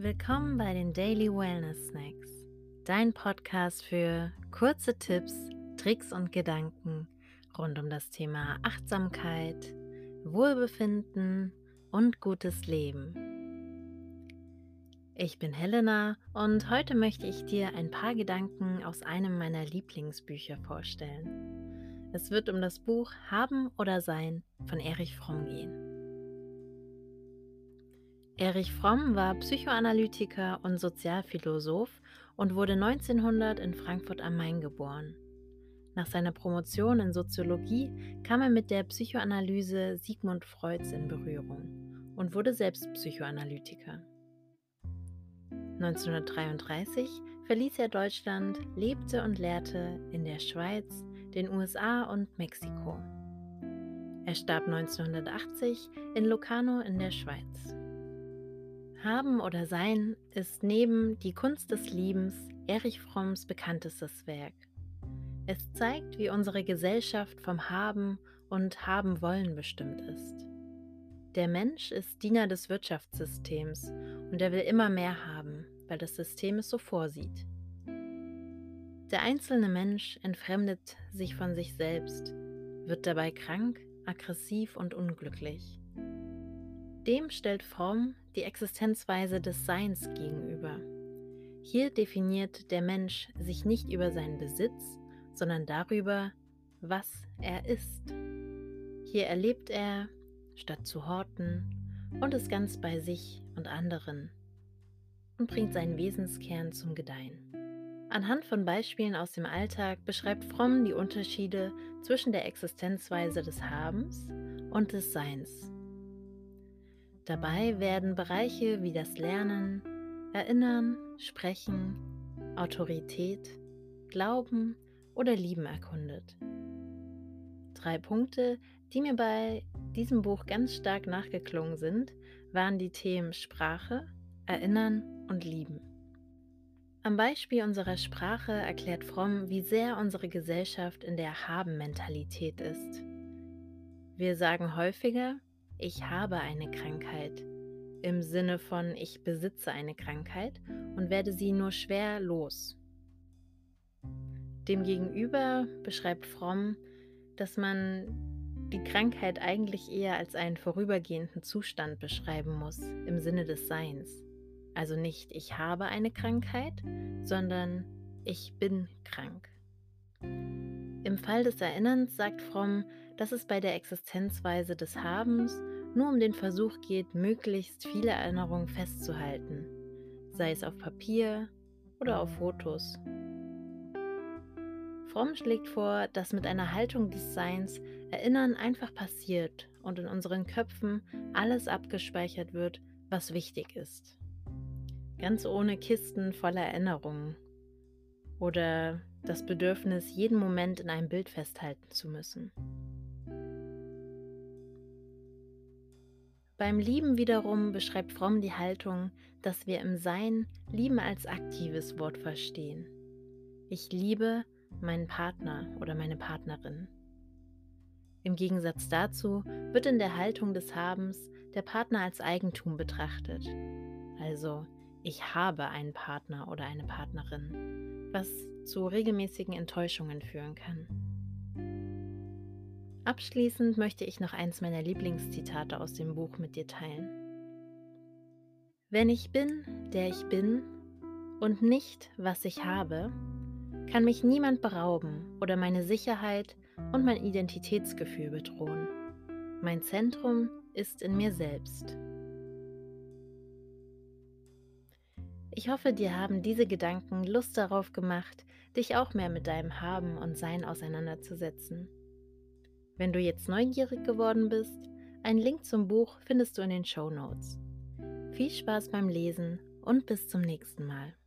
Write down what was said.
Willkommen bei den Daily Wellness Snacks, dein Podcast für kurze Tipps, Tricks und Gedanken rund um das Thema Achtsamkeit, Wohlbefinden und gutes Leben. Ich bin Helena und heute möchte ich dir ein paar Gedanken aus einem meiner Lieblingsbücher vorstellen. Es wird um das Buch Haben oder Sein von Erich Fromm gehen. Erich Fromm war Psychoanalytiker und Sozialphilosoph und wurde 1900 in Frankfurt am Main geboren. Nach seiner Promotion in Soziologie kam er mit der Psychoanalyse Sigmund Freuds in Berührung und wurde selbst Psychoanalytiker. 1933 verließ er Deutschland, lebte und lehrte in der Schweiz, den USA und Mexiko. Er starb 1980 in Locarno in der Schweiz. Haben oder Sein ist neben Die Kunst des Liebens Erich Fromms bekanntestes Werk. Es zeigt, wie unsere Gesellschaft vom Haben und Haben wollen bestimmt ist. Der Mensch ist Diener des Wirtschaftssystems und er will immer mehr haben, weil das System es so vorsieht. Der einzelne Mensch entfremdet sich von sich selbst, wird dabei krank, aggressiv und unglücklich. Dem stellt Fromm die Existenzweise des Seins gegenüber. Hier definiert der Mensch sich nicht über seinen Besitz, sondern darüber, was er ist. Hier erlebt er, statt zu horten, und ist ganz bei sich und anderen und bringt seinen Wesenskern zum Gedeihen. Anhand von Beispielen aus dem Alltag beschreibt Fromm die Unterschiede zwischen der Existenzweise des Habens und des Seins Dabei werden Bereiche wie das Lernen, Erinnern, Sprechen, Autorität, Glauben oder Lieben erkundet. Drei Punkte, die mir bei diesem Buch ganz stark nachgeklungen sind, waren die Themen Sprache, Erinnern und Lieben. Am Beispiel unserer Sprache erklärt Fromm, wie sehr unsere Gesellschaft in der Haben-Mentalität ist. Wir sagen häufiger, ich habe eine Krankheit im Sinne von ich besitze eine Krankheit und werde sie nur schwer los. Demgegenüber beschreibt Fromm, dass man die Krankheit eigentlich eher als einen vorübergehenden Zustand beschreiben muss, im Sinne des Seins. Also nicht ich habe eine Krankheit, sondern ich bin krank. Im Fall des Erinnerns sagt Fromm, dass es bei der Existenzweise des Habens nur um den Versuch geht, möglichst viele Erinnerungen festzuhalten, sei es auf Papier oder auf Fotos. Fromm schlägt vor, dass mit einer Haltung des Seins Erinnern einfach passiert und in unseren Köpfen alles abgespeichert wird, was wichtig ist. Ganz ohne Kisten voller Erinnerungen oder das Bedürfnis, jeden Moment in einem Bild festhalten zu müssen. Beim Lieben wiederum beschreibt Fromm die Haltung, dass wir im Sein Lieben als aktives Wort verstehen. Ich liebe meinen Partner oder meine Partnerin. Im Gegensatz dazu wird in der Haltung des Habens der Partner als Eigentum betrachtet. Also, ich habe einen Partner oder eine Partnerin, was zu regelmäßigen Enttäuschungen führen kann. Abschließend möchte ich noch eins meiner Lieblingszitate aus dem Buch mit dir teilen. Wenn ich bin, der ich bin, und nicht, was ich habe, kann mich niemand berauben oder meine Sicherheit und mein Identitätsgefühl bedrohen. Mein Zentrum ist in mir selbst. Ich hoffe, dir haben diese Gedanken Lust darauf gemacht, dich auch mehr mit deinem Haben und Sein auseinanderzusetzen. Wenn du jetzt neugierig geworden bist, einen Link zum Buch findest du in den Show Notes. Viel Spaß beim Lesen und bis zum nächsten Mal.